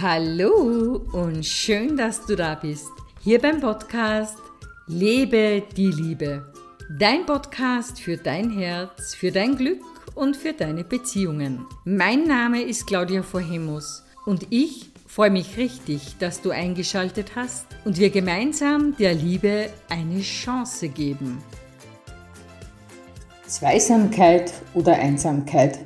Hallo und schön, dass du da bist. Hier beim Podcast Lebe die Liebe. Dein Podcast für dein Herz, für dein Glück und für deine Beziehungen. Mein Name ist Claudia Vorhemus und ich freue mich richtig, dass du eingeschaltet hast und wir gemeinsam der Liebe eine Chance geben. Zweisamkeit oder Einsamkeit?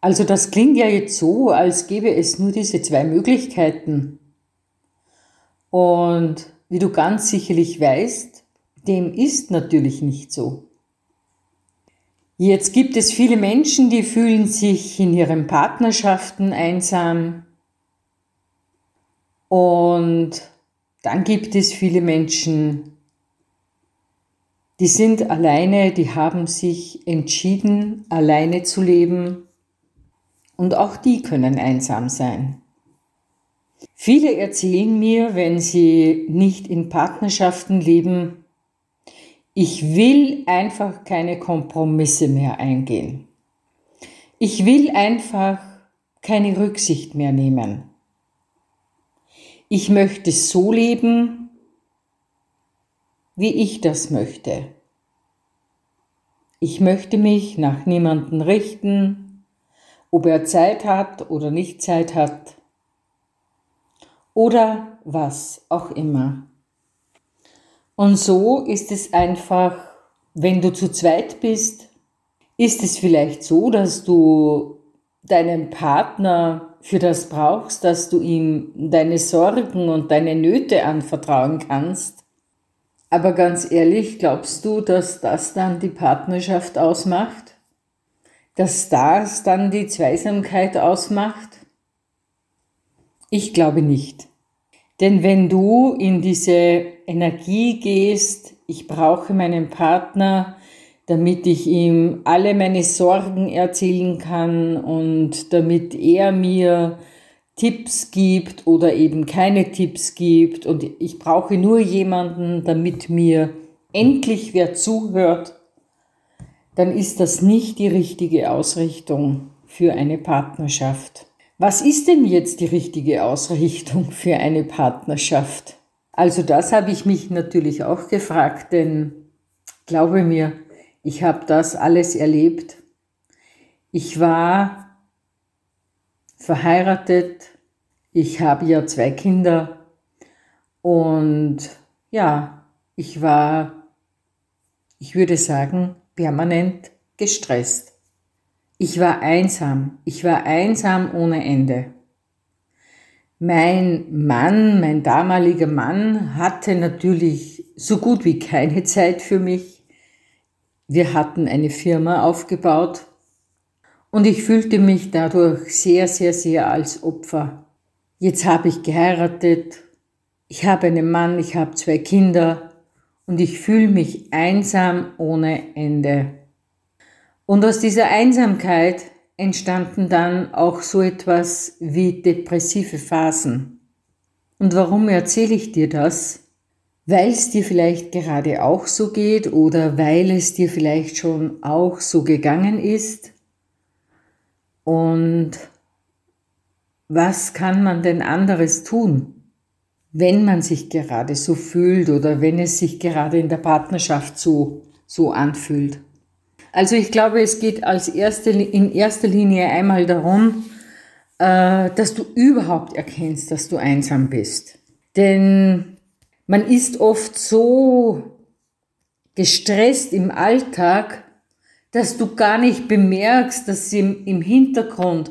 Also das klingt ja jetzt so, als gäbe es nur diese zwei Möglichkeiten. Und wie du ganz sicherlich weißt, dem ist natürlich nicht so. Jetzt gibt es viele Menschen, die fühlen sich in ihren Partnerschaften einsam. Und dann gibt es viele Menschen, die sind alleine, die haben sich entschieden, alleine zu leben und auch die können einsam sein. Viele erzählen mir, wenn sie nicht in Partnerschaften leben, ich will einfach keine Kompromisse mehr eingehen. Ich will einfach keine Rücksicht mehr nehmen. Ich möchte so leben, wie ich das möchte. Ich möchte mich nach niemanden richten, ob er Zeit hat oder nicht Zeit hat oder was auch immer. Und so ist es einfach, wenn du zu zweit bist, ist es vielleicht so, dass du deinen Partner für das brauchst, dass du ihm deine Sorgen und deine Nöte anvertrauen kannst. Aber ganz ehrlich, glaubst du, dass das dann die Partnerschaft ausmacht? Dass das dann die Zweisamkeit ausmacht? Ich glaube nicht. Denn wenn du in diese Energie gehst, ich brauche meinen Partner, damit ich ihm alle meine Sorgen erzählen kann und damit er mir Tipps gibt oder eben keine Tipps gibt und ich brauche nur jemanden, damit mir endlich wer zuhört dann ist das nicht die richtige Ausrichtung für eine Partnerschaft. Was ist denn jetzt die richtige Ausrichtung für eine Partnerschaft? Also das habe ich mich natürlich auch gefragt, denn glaube mir, ich habe das alles erlebt. Ich war verheiratet, ich habe ja zwei Kinder und ja, ich war, ich würde sagen, permanent gestresst. Ich war einsam, ich war einsam ohne Ende. Mein Mann, mein damaliger Mann, hatte natürlich so gut wie keine Zeit für mich. Wir hatten eine Firma aufgebaut und ich fühlte mich dadurch sehr, sehr, sehr als Opfer. Jetzt habe ich geheiratet, ich habe einen Mann, ich habe zwei Kinder, und ich fühle mich einsam ohne Ende. Und aus dieser Einsamkeit entstanden dann auch so etwas wie depressive Phasen. Und warum erzähle ich dir das? Weil es dir vielleicht gerade auch so geht oder weil es dir vielleicht schon auch so gegangen ist. Und was kann man denn anderes tun? Wenn man sich gerade so fühlt oder wenn es sich gerade in der Partnerschaft so, so anfühlt. Also ich glaube, es geht als erste, in erster Linie einmal darum, äh, dass du überhaupt erkennst, dass du einsam bist. Denn man ist oft so gestresst im Alltag, dass du gar nicht bemerkst, dass im, im Hintergrund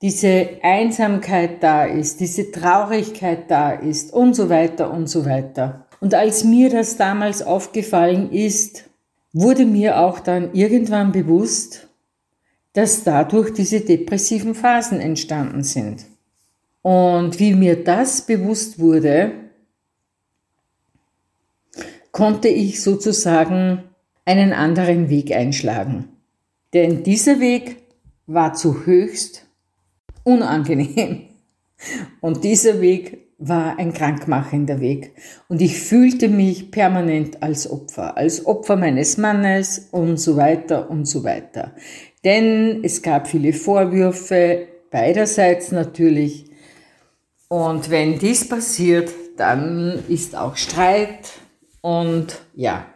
diese Einsamkeit da ist, diese Traurigkeit da ist und so weiter und so weiter. Und als mir das damals aufgefallen ist, wurde mir auch dann irgendwann bewusst, dass dadurch diese depressiven Phasen entstanden sind. Und wie mir das bewusst wurde, konnte ich sozusagen einen anderen Weg einschlagen. Denn dieser Weg war zu höchst unangenehm. Und dieser Weg war ein krankmachender Weg. Und ich fühlte mich permanent als Opfer, als Opfer meines Mannes und so weiter und so weiter. Denn es gab viele Vorwürfe, beiderseits natürlich. Und wenn dies passiert, dann ist auch Streit. Und ja,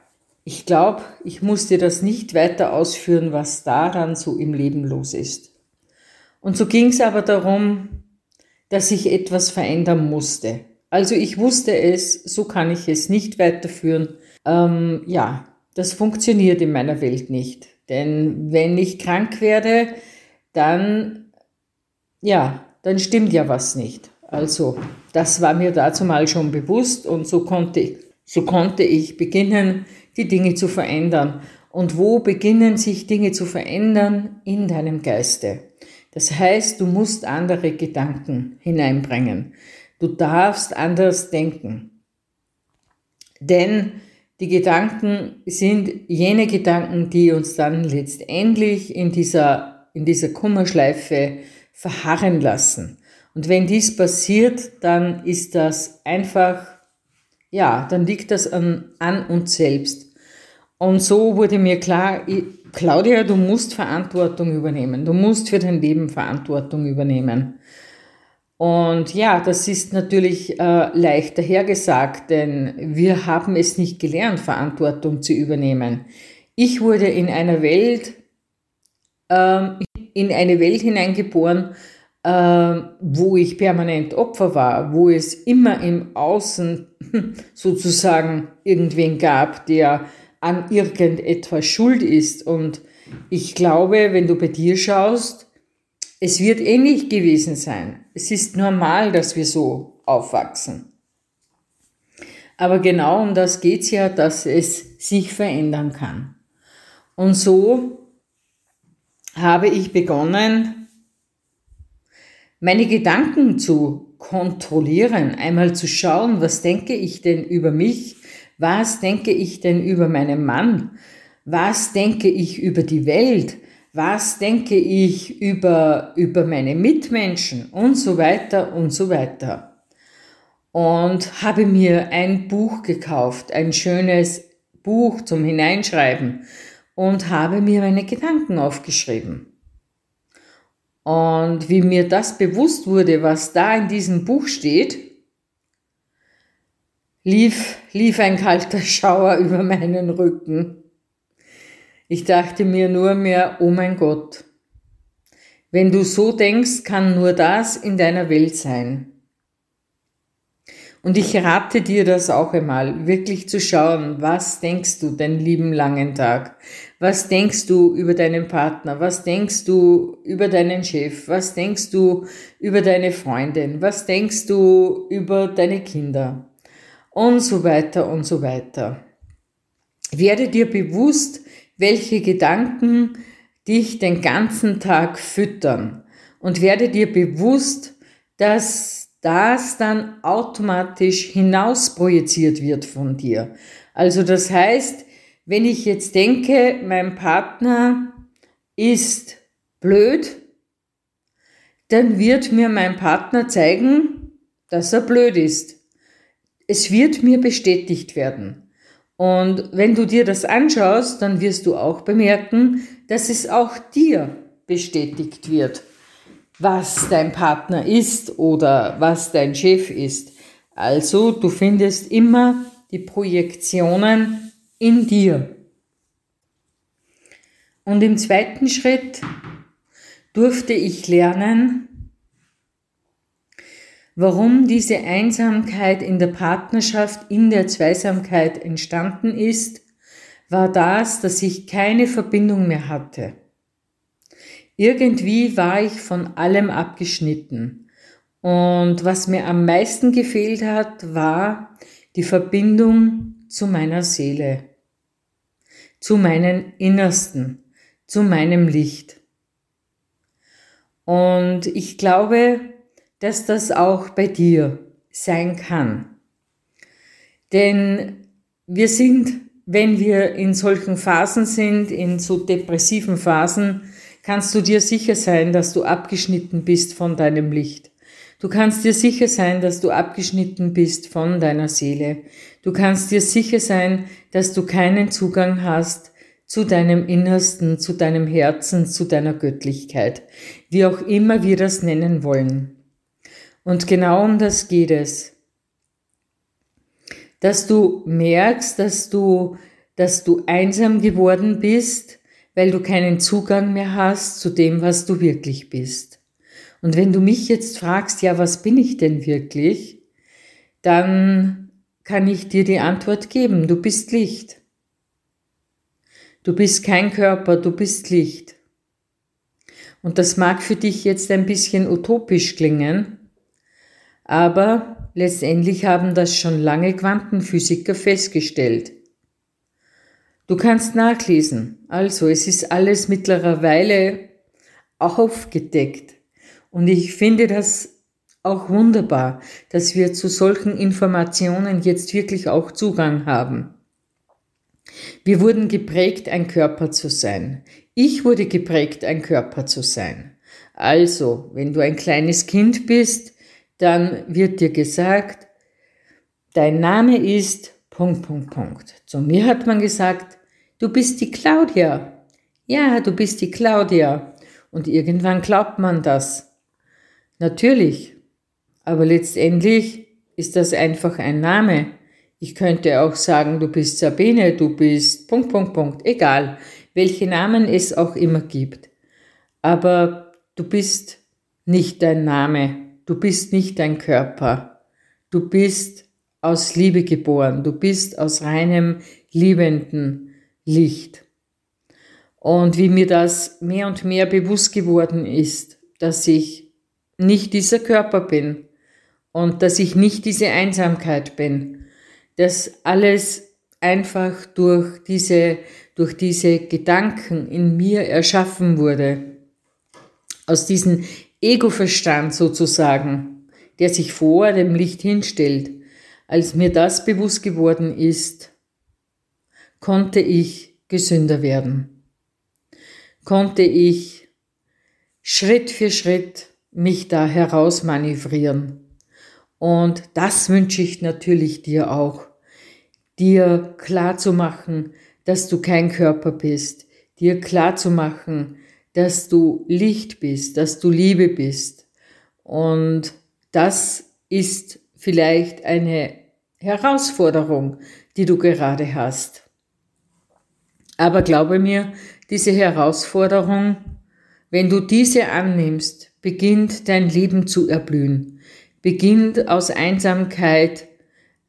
ich glaube, ich muss dir das nicht weiter ausführen, was daran so im Leben los ist. Und so ging es aber darum, dass ich etwas verändern musste. Also ich wusste es, so kann ich es nicht weiterführen. Ähm, ja, das funktioniert in meiner Welt nicht. Denn wenn ich krank werde, dann, ja, dann stimmt ja was nicht. Also, das war mir dazu mal schon bewusst und so konnte ich, so konnte ich beginnen, die Dinge zu verändern. Und wo beginnen sich Dinge zu verändern? In deinem Geiste. Das heißt, du musst andere Gedanken hineinbringen. Du darfst anders denken. Denn die Gedanken sind jene Gedanken, die uns dann letztendlich in dieser, in dieser Kummerschleife verharren lassen. Und wenn dies passiert, dann ist das einfach, ja, dann liegt das an, an uns selbst. Und so wurde mir klar, Claudia, du musst Verantwortung übernehmen. Du musst für dein Leben Verantwortung übernehmen. Und ja, das ist natürlich äh, leicht dahergesagt, denn wir haben es nicht gelernt, Verantwortung zu übernehmen. Ich wurde in einer Welt, äh, in eine Welt hineingeboren, äh, wo ich permanent Opfer war, wo es immer im Außen sozusagen irgendwen gab, der an irgendetwas schuld ist. Und ich glaube, wenn du bei dir schaust, es wird ähnlich gewesen sein. Es ist normal, dass wir so aufwachsen. Aber genau um das geht's ja, dass es sich verändern kann. Und so habe ich begonnen, meine Gedanken zu kontrollieren, einmal zu schauen, was denke ich denn über mich, was denke ich denn über meinen Mann, was denke ich über die Welt, was denke ich über, über meine Mitmenschen und so weiter und so weiter. Und habe mir ein Buch gekauft, ein schönes Buch zum Hineinschreiben und habe mir meine Gedanken aufgeschrieben. Und wie mir das bewusst wurde, was da in diesem Buch steht, lief, lief ein kalter Schauer über meinen Rücken. Ich dachte mir nur mehr, oh mein Gott, wenn du so denkst, kann nur das in deiner Welt sein. Und ich rate dir das auch einmal, wirklich zu schauen, was denkst du den lieben langen Tag? Was denkst du über deinen Partner? Was denkst du über deinen Chef? Was denkst du über deine Freundin? Was denkst du über deine Kinder? Und so weiter und so weiter. Werde dir bewusst, welche Gedanken dich den ganzen Tag füttern und werde dir bewusst, dass das dann automatisch hinaus projiziert wird von dir. Also das heißt, wenn ich jetzt denke, mein Partner ist blöd, dann wird mir mein Partner zeigen, dass er blöd ist. Es wird mir bestätigt werden. Und wenn du dir das anschaust, dann wirst du auch bemerken, dass es auch dir bestätigt wird, was dein Partner ist oder was dein Chef ist. Also du findest immer die Projektionen in dir. Und im zweiten Schritt durfte ich lernen, Warum diese Einsamkeit in der Partnerschaft, in der Zweisamkeit entstanden ist, war das, dass ich keine Verbindung mehr hatte. Irgendwie war ich von allem abgeschnitten. Und was mir am meisten gefehlt hat, war die Verbindung zu meiner Seele, zu meinen Innersten, zu meinem Licht. Und ich glaube, dass das auch bei dir sein kann. Denn wir sind, wenn wir in solchen Phasen sind, in so depressiven Phasen, kannst du dir sicher sein, dass du abgeschnitten bist von deinem Licht. Du kannst dir sicher sein, dass du abgeschnitten bist von deiner Seele. Du kannst dir sicher sein, dass du keinen Zugang hast zu deinem Innersten, zu deinem Herzen, zu deiner Göttlichkeit, wie auch immer wir das nennen wollen. Und genau um das geht es. Dass du merkst, dass du, dass du einsam geworden bist, weil du keinen Zugang mehr hast zu dem, was du wirklich bist. Und wenn du mich jetzt fragst, ja, was bin ich denn wirklich, dann kann ich dir die Antwort geben, du bist Licht. Du bist kein Körper, du bist Licht. Und das mag für dich jetzt ein bisschen utopisch klingen, aber letztendlich haben das schon lange Quantenphysiker festgestellt. Du kannst nachlesen. Also, es ist alles mittlerweile aufgedeckt. Und ich finde das auch wunderbar, dass wir zu solchen Informationen jetzt wirklich auch Zugang haben. Wir wurden geprägt, ein Körper zu sein. Ich wurde geprägt, ein Körper zu sein. Also, wenn du ein kleines Kind bist, dann wird dir gesagt, dein Name ist Punkt, Punkt, Punkt. Zu mir hat man gesagt, du bist die Claudia. Ja, du bist die Claudia. Und irgendwann glaubt man das. Natürlich. Aber letztendlich ist das einfach ein Name. Ich könnte auch sagen, du bist Sabine, du bist Punkt, Punkt, Punkt. Egal, welche Namen es auch immer gibt. Aber du bist nicht dein Name. Du bist nicht dein Körper. Du bist aus Liebe geboren. Du bist aus reinem, liebenden Licht. Und wie mir das mehr und mehr bewusst geworden ist, dass ich nicht dieser Körper bin und dass ich nicht diese Einsamkeit bin, dass alles einfach durch diese, durch diese Gedanken in mir erschaffen wurde. Aus diesem Ego-Verstand sozusagen, der sich vor dem Licht hinstellt. Als mir das bewusst geworden ist, konnte ich gesünder werden. Konnte ich Schritt für Schritt mich da herausmanövrieren. Und das wünsche ich natürlich dir auch, dir klar zu machen, dass du kein Körper bist, dir klar zu machen, dass du Licht bist, dass du Liebe bist. Und das ist vielleicht eine Herausforderung, die du gerade hast. Aber glaube mir, diese Herausforderung, wenn du diese annimmst, beginnt dein Leben zu erblühen beginnt aus Einsamkeit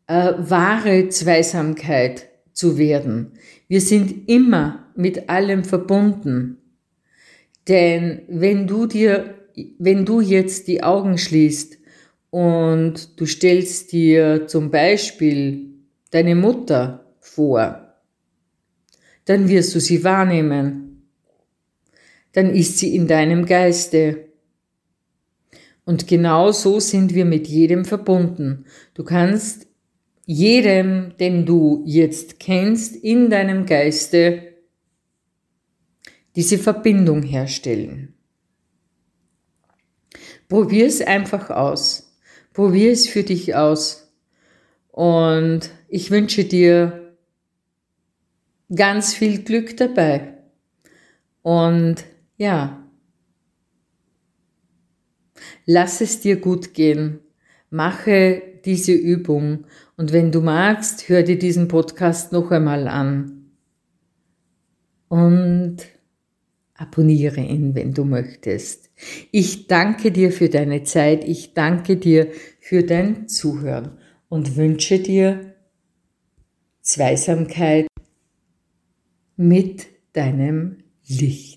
äh, wahre Zweisamkeit zu werden. Wir sind immer mit allem verbunden. Denn wenn du dir, wenn du jetzt die Augen schließt und du stellst dir zum Beispiel deine Mutter vor, dann wirst du sie wahrnehmen. Dann ist sie in deinem Geiste. Und genau so sind wir mit jedem verbunden. Du kannst jedem, den du jetzt kennst, in deinem Geiste diese Verbindung herstellen. Probier es einfach aus. Probier es für dich aus. Und ich wünsche dir ganz viel Glück dabei. Und ja, Lass es dir gut gehen. Mache diese Übung und wenn du magst, hör dir diesen Podcast noch einmal an. Und abonniere ihn, wenn du möchtest. Ich danke dir für deine Zeit, ich danke dir für dein Zuhören und wünsche dir Zweisamkeit mit deinem Licht.